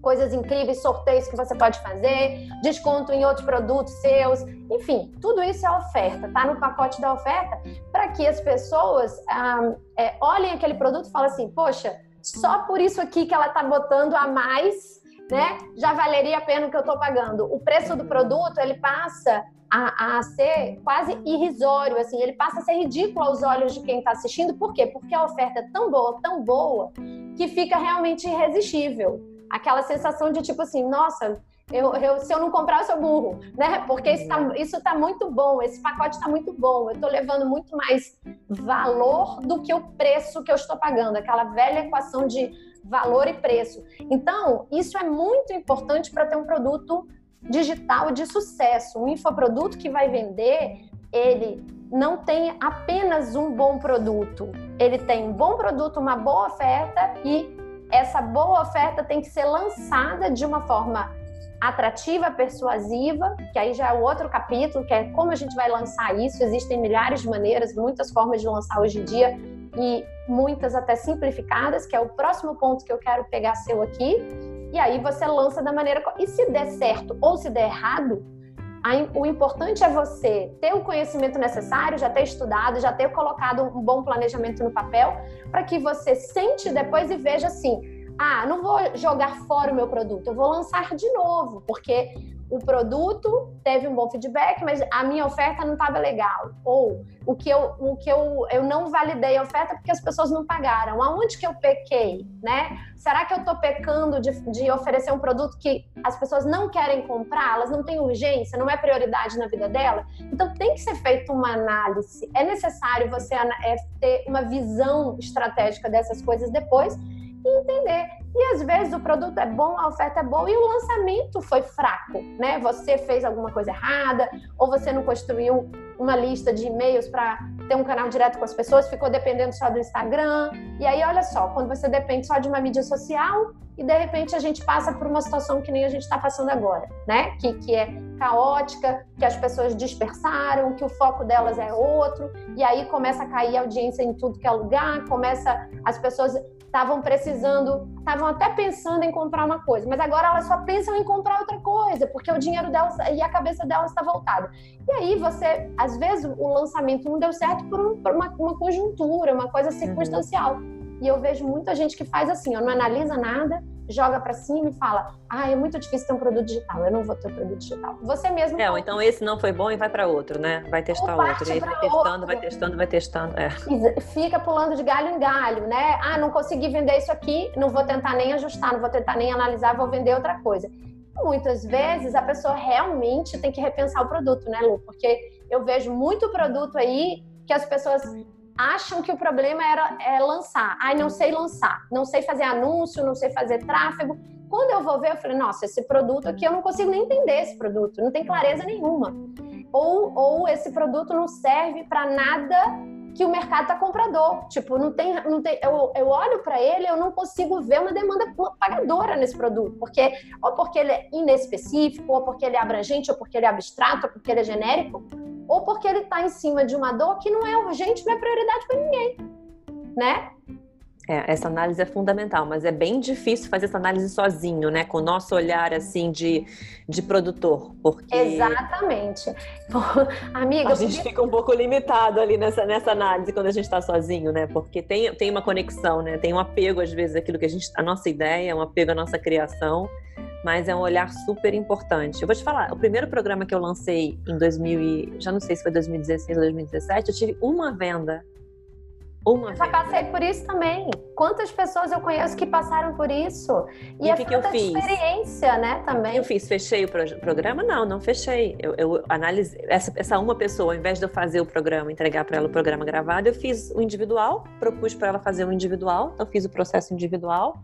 coisas incríveis, sorteios que você pode fazer, desconto em outros produtos seus, enfim, tudo isso é oferta, tá no pacote da oferta, para que as pessoas ah, é, olhem aquele produto e falem assim, poxa, só por isso aqui que ela está botando a mais, né? Já valeria a pena o que eu estou pagando. O preço do produto ele passa a, a, ser quase irrisório, assim, ele passa a ser ridículo aos olhos de quem está assistindo. Por quê? Porque a oferta é tão boa, tão boa, que fica realmente irresistível aquela sensação de tipo assim, nossa, eu, eu, se eu não comprar, eu sou burro, né? Porque isso tá, isso tá muito bom, esse pacote está muito bom, eu estou levando muito mais valor do que o preço que eu estou pagando, aquela velha equação de valor e preço. Então, isso é muito importante para ter um produto digital de sucesso. Um infoproduto que vai vender, ele não tem apenas um bom produto, ele tem um bom produto, uma boa oferta e essa boa oferta tem que ser lançada de uma forma atrativa, persuasiva, que aí já é o outro capítulo, que é como a gente vai lançar isso. Existem milhares de maneiras, muitas formas de lançar hoje em dia e muitas até simplificadas, que é o próximo ponto que eu quero pegar seu aqui. E aí você lança da maneira e se der certo ou se der errado, o importante é você ter o conhecimento necessário, já ter estudado, já ter colocado um bom planejamento no papel, para que você sente depois e veja assim: ah, não vou jogar fora o meu produto, eu vou lançar de novo, porque o produto teve um bom feedback, mas a minha oferta não estava legal. Ou o que eu, o que eu, eu não validei a oferta porque as pessoas não pagaram. Aonde que eu pequei, né? Será que eu estou pecando de, de oferecer um produto que as pessoas não querem comprar, elas não têm urgência, não é prioridade na vida dela? Então tem que ser feita uma análise. É necessário você é, ter uma visão estratégica dessas coisas depois e entender. E às vezes o produto é bom, a oferta é boa e o lançamento foi fraco, né? Você fez alguma coisa errada ou você não construiu uma lista de e-mails para ter um canal direto com as pessoas, ficou dependendo só do Instagram. E aí olha só, quando você depende só de uma mídia social e de repente a gente passa por uma situação que nem a gente está passando agora, né? Que, que é caótica, que as pessoas dispersaram, que o foco delas é outro, e aí começa a cair audiência em tudo que é lugar, começa as pessoas estavam precisando, estavam até pensando em comprar uma coisa, mas agora elas só pensam em comprar outra coisa, porque o dinheiro delas e a cabeça delas está voltada. E aí você, às vezes, o lançamento não deu certo por, um, por uma, uma, conjuntura, uma coisa circunstancial. Uhum. E eu vejo muita gente que faz assim, ó, não analisa nada, joga para cima e fala: ah, é muito difícil ter um produto digital, eu não vou ter um produto digital. Você mesmo. É, ou então esse não foi bom e vai para outro, né? Vai testar outro. E aí vai testando, outro. vai testando, vai testando. É. Fica pulando de galho em galho, né? Ah, não consegui vender isso aqui, não vou tentar nem ajustar, não vou tentar nem analisar, vou vender outra coisa. Muitas vezes a pessoa realmente tem que repensar o produto, né, Lu? Porque eu vejo muito produto aí que as pessoas acham que o problema era é, lançar. Ai, não sei lançar, não sei fazer anúncio, não sei fazer tráfego. Quando eu vou ver, eu falei, nossa, esse produto aqui eu não consigo nem entender esse produto, não tem clareza nenhuma. Ou, ou esse produto não serve para nada que o mercado está comprador. Tipo, não tem, não tem, eu, eu olho para ele, eu não consigo ver uma demanda pagadora nesse produto, porque ou porque ele é inespecífico, ou porque ele é abrangente, ou porque ele é abstrato, ou porque ele é genérico ou porque ele está em cima de uma dor que não é urgente, não é prioridade para ninguém, né? É, essa análise é fundamental, mas é bem difícil fazer essa análise sozinho, né? Com o nosso olhar, assim, de, de produtor, porque... Exatamente. Amiga... A gente podia... fica um pouco limitado ali nessa, nessa análise quando a gente está sozinho, né? Porque tem, tem uma conexão, né? Tem um apego, às vezes, aquilo que a gente... A nossa ideia, um apego à nossa criação, mas é um olhar super importante. Eu vou te falar, o primeiro programa que eu lancei em 2000 já não sei se foi 2016 ou 2017, eu tive uma venda uma Já passei por isso também. Quantas pessoas eu conheço que passaram por isso? E, e é que, que eu fiz? experiência, né, também. eu fiz? Fechei o programa? Não, não fechei. Eu, eu analisei. Essa, essa uma pessoa, ao invés de eu fazer o programa, entregar para ela o programa gravado, eu fiz o individual, propus para ela fazer o individual, então fiz o processo individual.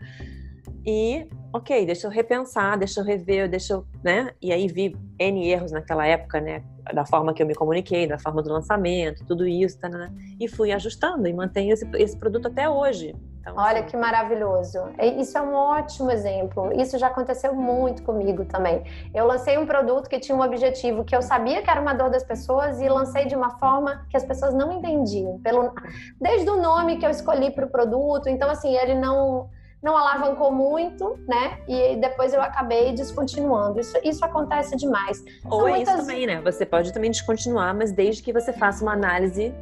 E, ok, deixa eu repensar, deixa eu rever, deixa eu, né? E aí vi N erros naquela época, né? Da forma que eu me comuniquei, da forma do lançamento, tudo isso, tá, né? e fui ajustando e mantenho esse, esse produto até hoje. Então, Olha assim... que maravilhoso. Isso é um ótimo exemplo. Isso já aconteceu muito comigo também. Eu lancei um produto que tinha um objetivo que eu sabia que era uma dor das pessoas e lancei de uma forma que as pessoas não entendiam. Pelo... Desde o nome que eu escolhi para o produto. Então, assim, ele não não alavancou muito, né? E depois eu acabei descontinuando. Isso, isso acontece demais. Ou São é muitas... isso também, né? Você pode também descontinuar, mas desde que você faça uma análise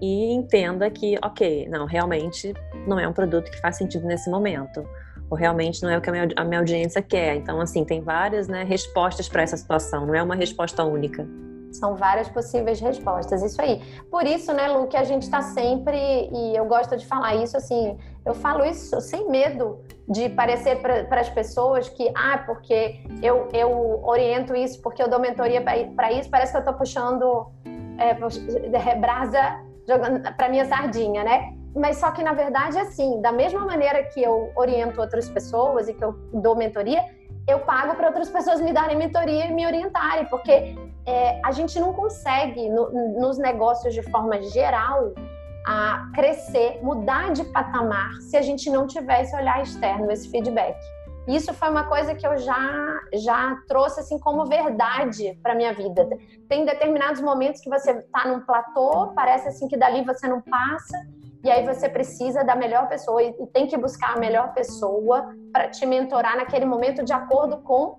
e entenda que, ok, não, realmente não é um produto que faz sentido nesse momento. Ou realmente não é o que a minha, a minha audiência quer. Então, assim, tem várias né, respostas para essa situação, não é uma resposta única. São várias possíveis respostas, isso aí. Por isso, né, Lu, que a gente está sempre, e eu gosto de falar isso assim, eu falo isso sem medo de parecer para as pessoas que, ah, porque eu, eu oriento isso, porque eu dou mentoria para isso, parece que eu estou puxando é, brasa para minha sardinha, né? Mas só que, na verdade, assim, da mesma maneira que eu oriento outras pessoas e que eu dou mentoria, eu pago para outras pessoas me darem mentoria e me orientarem, porque é, a gente não consegue, no, nos negócios de forma geral, a crescer, mudar de patamar, se a gente não tiver esse olhar externo, esse feedback. Isso foi uma coisa que eu já já trouxe assim como verdade para minha vida. Tem determinados momentos que você está num platô, parece assim que dali você não passa, e aí você precisa da melhor pessoa e tem que buscar a melhor pessoa para te mentorar naquele momento de acordo com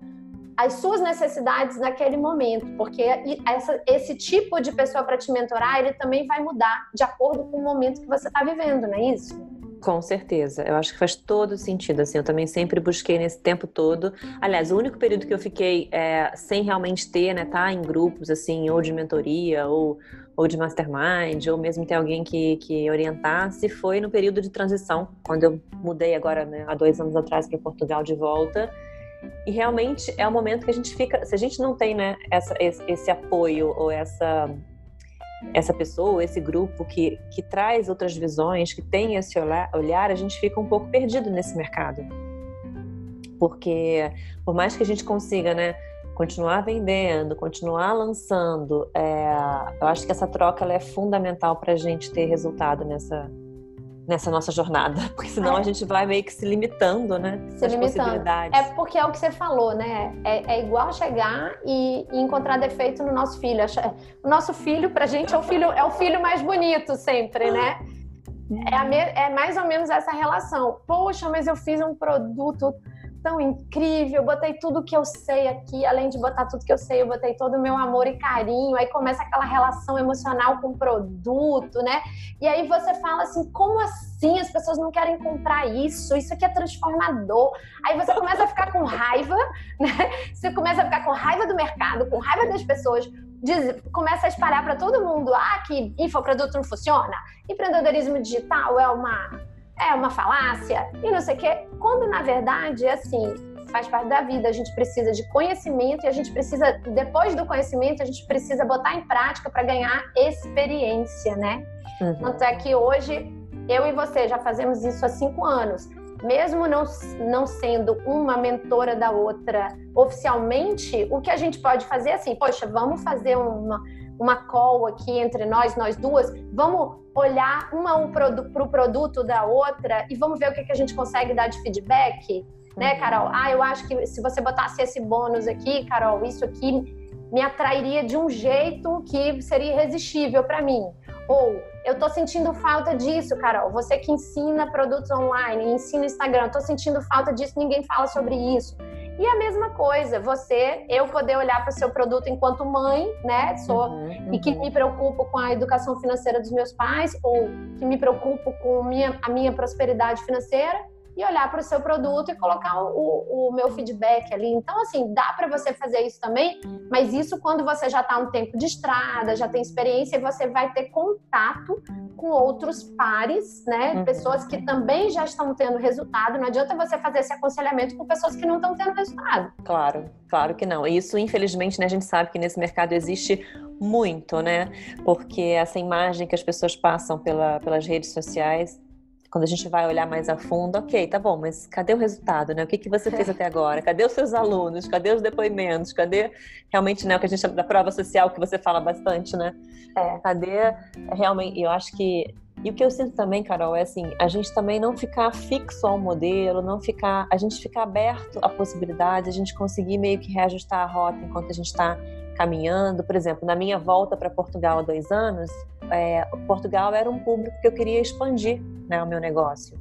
as suas necessidades naquele momento, porque essa, esse tipo de pessoa para te mentorar, ele também vai mudar de acordo com o momento que você está vivendo, não é isso? Com certeza, eu acho que faz todo sentido. Assim, eu também sempre busquei nesse tempo todo. Aliás, o único período que eu fiquei é, sem realmente ter, né, tá em grupos assim, ou de mentoria, ou, ou de mastermind, ou mesmo ter alguém que, que orientasse, foi no período de transição, quando eu mudei agora, né, há dois anos atrás para Portugal de volta. E realmente é o momento que a gente fica, se a gente não tem, né, essa, esse, esse apoio ou essa essa pessoa, esse grupo que, que traz outras visões, que tem esse olhar, a gente fica um pouco perdido nesse mercado. Porque por mais que a gente consiga, né, continuar vendendo, continuar lançando, é, eu acho que essa troca ela é fundamental para a gente ter resultado nessa, nessa nossa jornada, porque senão é. a gente vai meio que se limitando, né? Se limitando. É porque é o que você falou, né? É, é igual chegar e, e, encontrar defeito no nosso filho. O nosso filho, pra gente, é o filho, é o filho mais bonito sempre, né? É, me, é mais ou menos essa relação. Poxa, mas eu fiz um produto tão incrível, botei tudo que eu sei aqui, além de botar tudo que eu sei, eu botei todo o meu amor e carinho, aí começa aquela relação emocional com o produto, né? E aí você fala assim, como assim as pessoas não querem comprar isso? Isso aqui é transformador. Aí você começa a ficar com raiva, né? Você começa a ficar com raiva do mercado, com raiva das pessoas, Diz, começa a espalhar para todo mundo ah, que infoproduto não funciona, empreendedorismo digital é uma é uma falácia e não sei o quê. Quando na verdade é assim, faz parte da vida, a gente precisa de conhecimento e a gente precisa, depois do conhecimento, a gente precisa botar em prática para ganhar experiência, né? Uhum. Tanto é que hoje eu e você já fazemos isso há cinco anos. Mesmo não, não sendo uma mentora da outra oficialmente, o que a gente pode fazer é assim, poxa, vamos fazer uma, uma call aqui entre nós, nós duas, vamos olhar uma para o produto da outra e vamos ver o que, que a gente consegue dar de feedback, né, uhum. Carol? Ah, eu acho que se você botasse esse bônus aqui, Carol, isso aqui me atrairia de um jeito que seria irresistível para mim. Ou eu estou sentindo falta disso, Carol. Você que ensina produtos online, ensina Instagram, estou sentindo falta disso, ninguém fala sobre isso. E a mesma coisa, você, eu poder olhar para o seu produto enquanto mãe, né? Sou uhum, uhum. e que me preocupo com a educação financeira dos meus pais ou que me preocupo com minha, a minha prosperidade financeira e olhar para o seu produto e colocar o, o, meu feedback ali. Então, assim, dá para você fazer isso também, mas isso quando você já está um tempo de estrada, já tem experiência e você vai ter contato com outros pares, né? Uhum. Pessoas que também já estão tendo resultado. Não adianta você fazer esse aconselhamento com pessoas que não estão tendo resultado. Claro, claro que não. Isso, infelizmente, né, a gente sabe que nesse mercado existe muito, né? Porque essa imagem que as pessoas passam pela, pelas redes sociais quando a gente vai olhar mais a fundo, ok, tá bom, mas cadê o resultado, né? O que, que você fez até agora? Cadê os seus alunos? Cadê os depoimentos? Cadê realmente, né, o que a gente chama da prova social, que você fala bastante, né? É. Cadê realmente, eu acho que e o que eu sinto também, Carol, é assim, a gente também não ficar fixo ao modelo, não ficar, a gente ficar aberto à possibilidade, a gente conseguir meio que reajustar a rota enquanto a gente está caminhando. Por exemplo, na minha volta para Portugal há dois anos, é, Portugal era um público que eu queria expandir né, o meu negócio.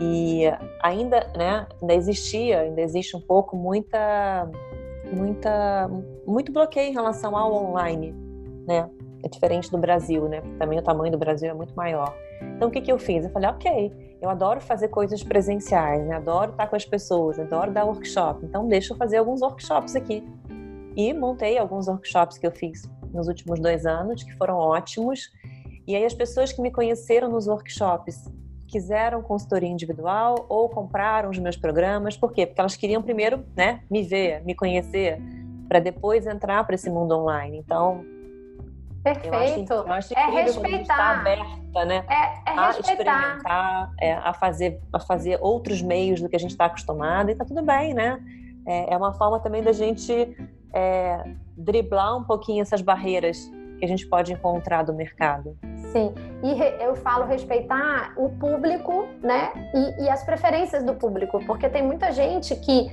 E ainda, né, ainda existia, ainda existe um pouco muita, muita, muito bloqueio em relação ao online, né? É diferente do Brasil, né? Também o tamanho do Brasil é muito maior. Então, o que, que eu fiz? Eu falei, ok, eu adoro fazer coisas presenciais, né? adoro estar com as pessoas, adoro dar workshop. Então, deixa eu fazer alguns workshops aqui. E montei alguns workshops que eu fiz nos últimos dois anos, que foram ótimos. E aí as pessoas que me conheceram nos workshops quiseram consultoria individual ou compraram os meus programas. Por quê? Porque elas queriam primeiro né, me ver, me conhecer, para depois entrar para esse mundo online. Então, Perfeito. Eu acho, eu acho é respeitar. Aberta, né? É, é a respeitar. experimentar, é, a, fazer, a fazer outros meios do que a gente está acostumado e tá tudo bem, né? É, é uma forma também da gente é, driblar um pouquinho essas barreiras que a gente pode encontrar do mercado. Sim, e eu falo respeitar o público, né? E, e as preferências do público, porque tem muita gente que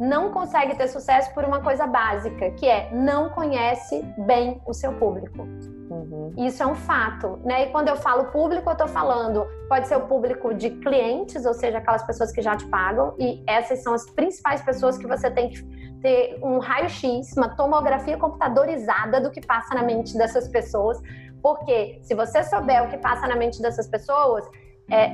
não consegue ter sucesso por uma coisa básica, que é não conhece bem o seu público. Uhum. Isso é um fato, né? E quando eu falo público, eu estou falando, pode ser o público de clientes, ou seja, aquelas pessoas que já te pagam, e essas são as principais pessoas que você tem que ter um raio-x, uma tomografia computadorizada do que passa na mente dessas pessoas, porque se você souber o que passa na mente dessas pessoas, é,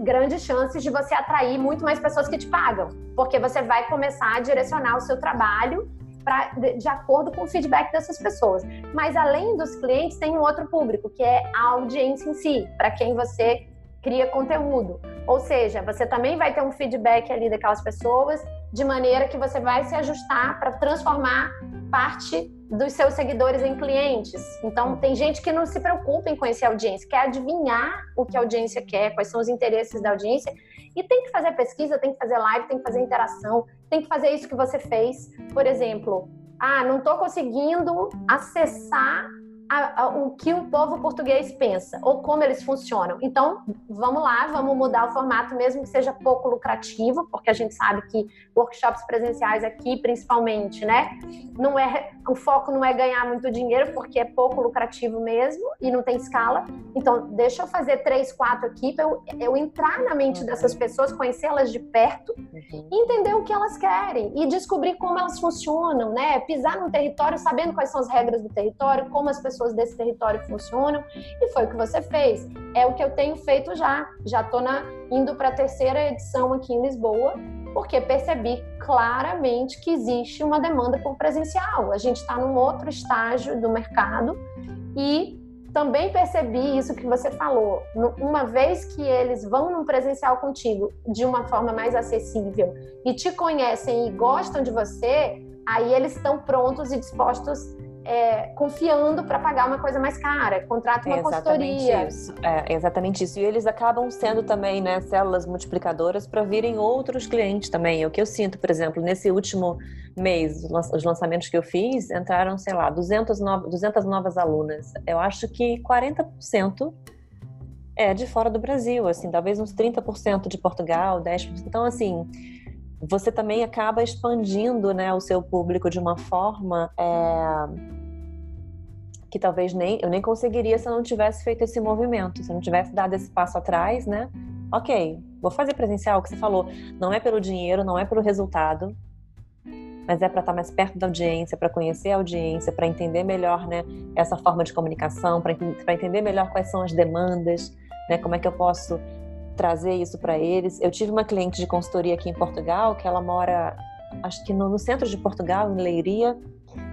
grandes chances de você atrair muito mais pessoas que te pagam, porque você vai começar a direcionar o seu trabalho pra, de, de acordo com o feedback dessas pessoas. Mas além dos clientes, tem um outro público, que é a audiência em si, para quem você cria conteúdo. Ou seja, você também vai ter um feedback ali daquelas pessoas, de maneira que você vai se ajustar para transformar parte dos seus seguidores em clientes. Então, tem gente que não se preocupa em conhecer a audiência, quer adivinhar o que a audiência quer, quais são os interesses da audiência, e tem que fazer pesquisa, tem que fazer live, tem que fazer interação, tem que fazer isso que você fez. Por exemplo, ah, não estou conseguindo acessar a, a, o que o povo português pensa ou como eles funcionam. Então, vamos lá, vamos mudar o formato, mesmo que seja pouco lucrativo, porque a gente sabe que workshops presenciais aqui, principalmente, né, não é o foco não é ganhar muito dinheiro, porque é pouco lucrativo mesmo e não tem escala. Então, deixa eu fazer três, quatro aqui para eu, eu, entrar na mente dessas pessoas, conhecê-las de perto, uhum. entender o que elas querem e descobrir como elas funcionam, né, pisar no território, sabendo quais são as regras do território, como as pessoas pessoas desse território funcionam, e foi o que você fez. É o que eu tenho feito já. Já estou indo para a terceira edição aqui em Lisboa, porque percebi claramente que existe uma demanda por presencial. A gente está num outro estágio do mercado e também percebi isso que você falou. Uma vez que eles vão num presencial contigo de uma forma mais acessível e te conhecem e gostam de você, aí eles estão prontos e dispostos é, confiando para pagar uma coisa mais cara, contrata uma é consultoria. Isso. É exatamente isso. E eles acabam sendo também né, células multiplicadoras para virem outros clientes também. É o que eu sinto, por exemplo, nesse último mês, os lançamentos que eu fiz, entraram, sei lá, 200, no... 200 novas alunas. Eu acho que 40% é de fora do Brasil, assim, talvez uns 30% de Portugal, 10%. Então, assim, você também acaba expandindo né, o seu público de uma forma é, que talvez nem eu nem conseguiria se eu não tivesse feito esse movimento, se eu não tivesse dado esse passo atrás, né? Ok, vou fazer presencial, o que você falou, não é pelo dinheiro, não é pelo resultado, mas é para estar mais perto da audiência, para conhecer a audiência, para entender melhor, né, essa forma de comunicação, para entender melhor quais são as demandas, né, como é que eu posso trazer isso para eles. Eu tive uma cliente de consultoria aqui em Portugal que ela mora, acho que no, no centro de Portugal, em Leiria,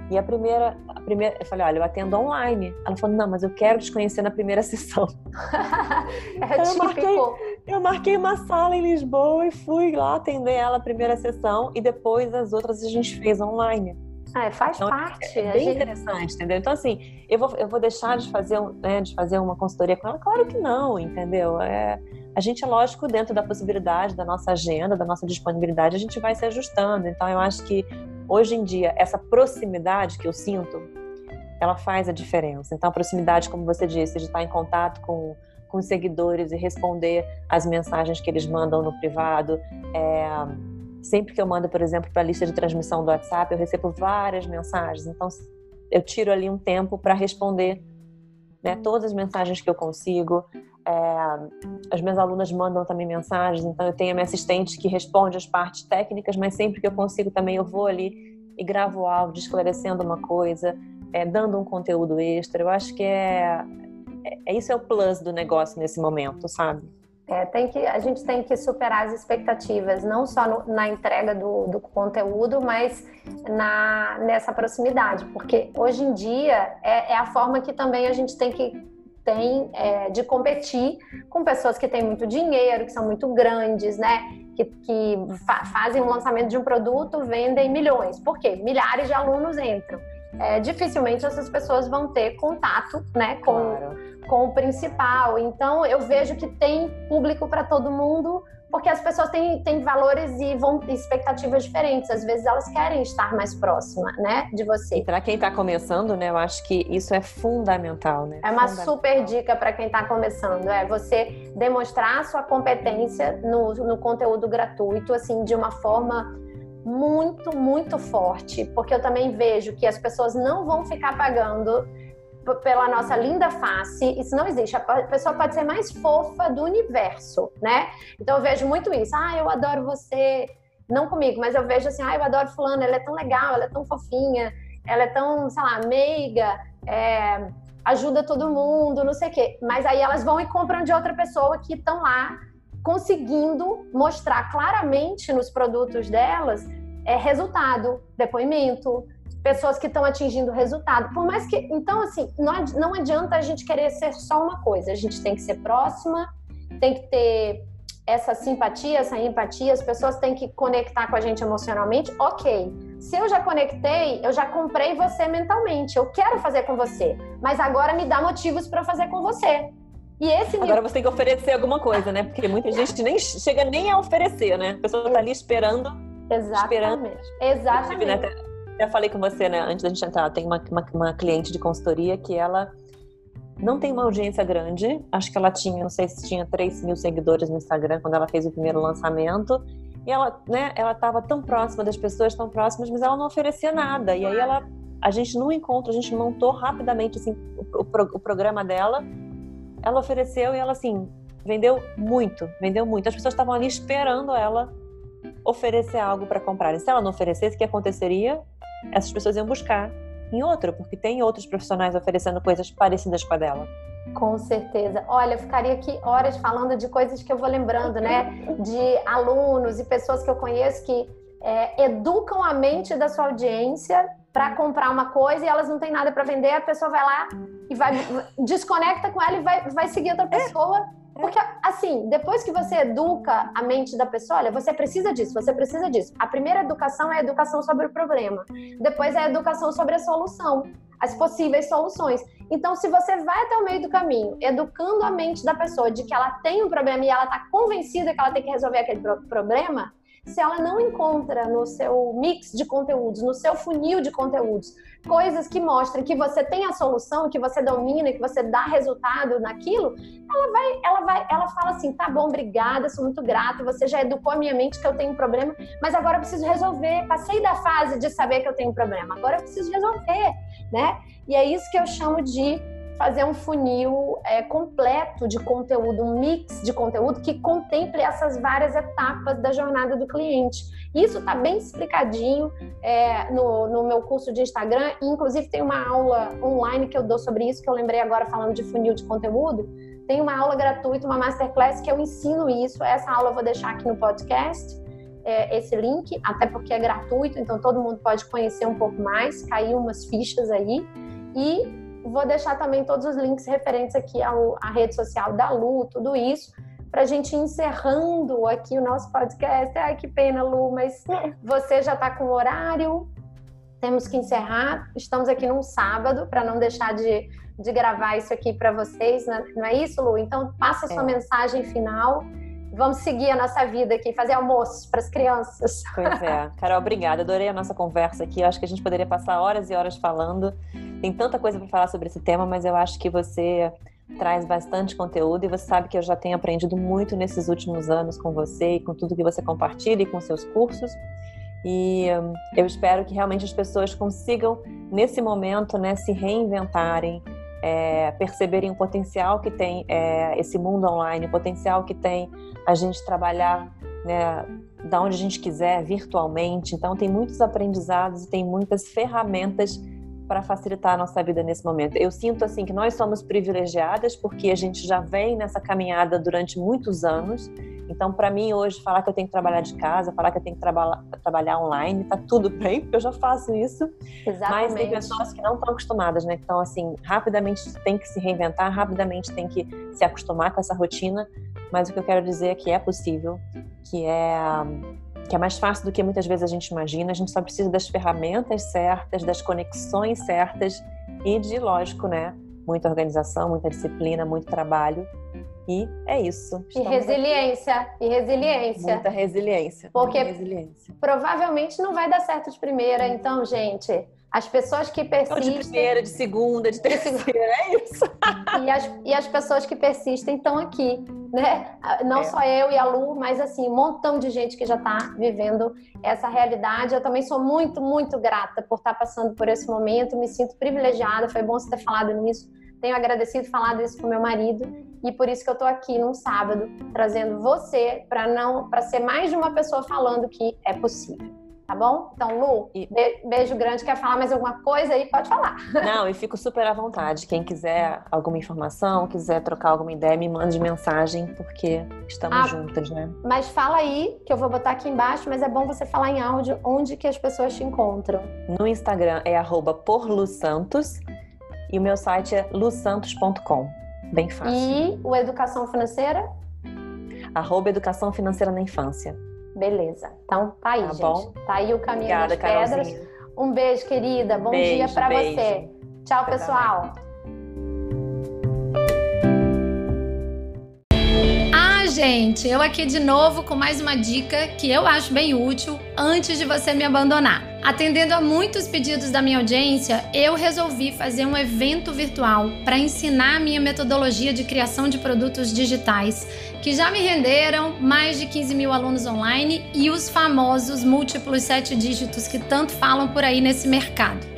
e a primeira, a primeira, eu falei, olha, eu atendo online. Ela falou, não, mas eu quero te conhecer na primeira sessão. é eu marquei, eu marquei uma sala em Lisboa e fui lá atender ela a primeira sessão e depois as outras a gente fez online. Ah, é, faz então, parte. É bem gente... interessante, entendeu? Então, assim, eu vou, eu vou deixar de fazer, né, de fazer uma consultoria com ela? Claro que não, entendeu? É, a gente, é lógico, dentro da possibilidade, da nossa agenda, da nossa disponibilidade, a gente vai se ajustando. Então, eu acho que hoje em dia, essa proximidade que eu sinto, ela faz a diferença. Então, a proximidade, como você disse, de estar em contato com, com os seguidores e responder as mensagens que eles mandam no privado. É, sempre que eu mando, por exemplo, para a lista de transmissão do WhatsApp, eu recebo várias mensagens. Então, eu tiro ali um tempo para responder né, todas as mensagens que eu consigo. É, as minhas alunas mandam também mensagens, então eu tenho a minha assistente que responde as partes técnicas, mas sempre que eu consigo também eu vou ali e gravo áudio esclarecendo uma coisa, é, dando um conteúdo extra. Eu acho que é, é, é isso é o plus do negócio nesse momento, sabe? É, tem que, a gente tem que superar as expectativas, não só no, na entrega do, do, conteúdo, mas na, nessa proximidade, porque hoje em dia é, é a forma que também a gente tem que é, de competir com pessoas que têm muito dinheiro, que são muito grandes, né? Que, que fa fazem um lançamento de um produto, vendem milhões. Por quê? Milhares de alunos entram. É, dificilmente essas pessoas vão ter contato né, com, claro. com o principal. Então, eu vejo que tem público para todo mundo, porque as pessoas têm, têm valores e vão expectativas diferentes. Às vezes elas querem estar mais próxima, né, de você. Para quem está começando, né, eu acho que isso é fundamental, né? É uma super dica para quem está começando, é você demonstrar a sua competência no, no conteúdo gratuito, assim, de uma forma muito, muito forte, porque eu também vejo que as pessoas não vão ficar pagando pela nossa linda face, isso não existe. A pessoa pode ser mais fofa do universo, né? Então eu vejo muito isso. Ah, eu adoro você. Não comigo, mas eu vejo assim, ah, eu adoro fulano, ela é tão legal, ela é tão fofinha, ela é tão, sei lá, meiga, é, ajuda todo mundo, não sei o quê. Mas aí elas vão e compram de outra pessoa que estão lá conseguindo mostrar claramente nos produtos delas é, resultado, depoimento, pessoas que estão atingindo resultado. Por mais que. Então, assim, não, adianta a gente querer ser só uma coisa. A gente tem que ser próxima, tem que ter essa simpatia, essa empatia, as pessoas têm que conectar com a gente emocionalmente. Ok. Se eu já conectei, eu já comprei você mentalmente. Eu quero fazer com você. Mas agora me dá motivos para fazer com você. E esse Agora você tem que oferecer alguma coisa, né? Porque muita gente nem chega nem a oferecer, né? A pessoa tá ali esperando. Exatamente. Esperando. Exatamente. Né, já falei com você, né, antes da gente entrar, tem uma, uma, uma, cliente de consultoria que ela não tem uma audiência grande. Acho que ela tinha, não sei se tinha 3 mil seguidores no Instagram quando ela fez o primeiro lançamento. E ela, né, ela estava tão próxima das pessoas, tão próximas, mas ela não oferecia nada. E aí ela, a gente no encontro, a gente montou rapidamente assim, o, o, o programa dela ela ofereceu e ela, assim, vendeu muito, vendeu muito. As pessoas estavam ali esperando ela oferecer algo para comprar. E se ela não oferecesse, o que aconteceria? Essas pessoas iam buscar em outro, porque tem outros profissionais oferecendo coisas parecidas com a dela. Com certeza. Olha, eu ficaria aqui horas falando de coisas que eu vou lembrando, né? De alunos e pessoas que eu conheço que é, educam a mente da sua audiência para comprar uma coisa e elas não têm nada para vender, a pessoa vai lá e vai desconecta com ela e vai, vai seguir outra pessoa. É. Porque, assim, depois que você educa a mente da pessoa, olha, você precisa disso, você precisa disso. A primeira educação é a educação sobre o problema. Depois é a educação sobre a solução, as possíveis soluções. Então, se você vai até o meio do caminho, educando a mente da pessoa de que ela tem um problema e ela está convencida que ela tem que resolver aquele problema, se ela não encontra no seu mix de conteúdos, no seu funil de conteúdos, coisas que mostrem que você tem a solução, que você domina, que você dá resultado naquilo, ela vai, ela vai, ela fala assim: tá bom, obrigada, sou muito grata, você já educou a minha mente que eu tenho um problema, mas agora eu preciso resolver. Passei da fase de saber que eu tenho um problema, agora eu preciso resolver. né? E é isso que eu chamo de fazer um funil é, completo de conteúdo, um mix de conteúdo que contemple essas várias etapas da jornada do cliente. Isso está bem explicadinho é, no, no meu curso de Instagram, inclusive tem uma aula online que eu dou sobre isso, que eu lembrei agora falando de funil de conteúdo. Tem uma aula gratuita, uma masterclass que eu ensino isso. Essa aula eu vou deixar aqui no podcast. É, esse link, até porque é gratuito, então todo mundo pode conhecer um pouco mais, cair umas fichas aí. E Vou deixar também todos os links referentes aqui ao, à rede social da Lu, tudo isso, para a gente ir encerrando aqui o nosso podcast. Ai, que pena, Lu, mas você já está com o horário, temos que encerrar. Estamos aqui num sábado, para não deixar de, de gravar isso aqui para vocês, né? não é isso, Lu? Então, passa a sua é. mensagem final vamos seguir a nossa vida aqui, fazer almoço para as crianças. Pois é. Carol, obrigada. Adorei a nossa conversa aqui. Eu acho que a gente poderia passar horas e horas falando. Tem tanta coisa para falar sobre esse tema, mas eu acho que você traz bastante conteúdo e você sabe que eu já tenho aprendido muito nesses últimos anos com você e com tudo que você compartilha e com seus cursos. E hum, eu espero que realmente as pessoas consigam, nesse momento, né, se reinventarem, é, perceberem o potencial que tem é, esse mundo online, o potencial que tem a gente trabalhar né, da onde a gente quiser, virtualmente. Então, tem muitos aprendizados e tem muitas ferramentas para facilitar a nossa vida nesse momento. Eu sinto assim que nós somos privilegiadas porque a gente já vem nessa caminhada durante muitos anos. Então, para mim hoje falar que eu tenho que trabalhar de casa, falar que eu tenho que traba trabalhar online, tá tudo bem, porque eu já faço isso. Exatamente. Mas tem pessoas que não estão acostumadas, né? Então, assim, rapidamente tem que se reinventar, rapidamente tem que se acostumar com essa rotina. Mas o que eu quero dizer é que é possível, que é que é mais fácil do que muitas vezes a gente imagina. A gente só precisa das ferramentas certas, das conexões certas e de, lógico, né, muita organização, muita disciplina, muito trabalho. E é isso. e resiliência, aqui. e resiliência. Muita resiliência. Porque muita resiliência. provavelmente não vai dar certo de primeira, então, gente, as pessoas que persistem. De primeira, de segunda, de terceira, é isso. E as, e as pessoas que persistem estão aqui, né? Não é. só eu e a Lu, mas assim, um montão de gente que já está vivendo essa realidade. Eu também sou muito, muito grata por estar tá passando por esse momento. Me sinto privilegiada. Foi bom você ter falado nisso. Tenho agradecido falado isso com meu marido e por isso que eu estou aqui num sábado trazendo você para não para ser mais de uma pessoa falando que é possível tá bom? Então, Lu, beijo grande. Quer falar mais alguma coisa aí? Pode falar. Não, e fico super à vontade. Quem quiser alguma informação, quiser trocar alguma ideia, me mande mensagem, porque estamos ah, juntas, né? Mas fala aí, que eu vou botar aqui embaixo, mas é bom você falar em áudio onde que as pessoas te encontram. No Instagram é arroba porlusantos e o meu site é lusantos.com. Bem fácil. E o Educação Financeira? Arroba Educação Financeira na Infância. Beleza. Então tá aí, tá gente. Bom? Tá aí o caminho Obrigada, das pedras. Carolzinha. Um beijo, querida. Bom beijo, dia para você. Tchau, Você pessoal. Também. Ah, gente, eu aqui de novo com mais uma dica que eu acho bem útil antes de você me abandonar. Atendendo a muitos pedidos da minha audiência, eu resolvi fazer um evento virtual para ensinar a minha metodologia de criação de produtos digitais, que já me renderam mais de 15 mil alunos online e os famosos múltiplos sete dígitos que tanto falam por aí nesse mercado.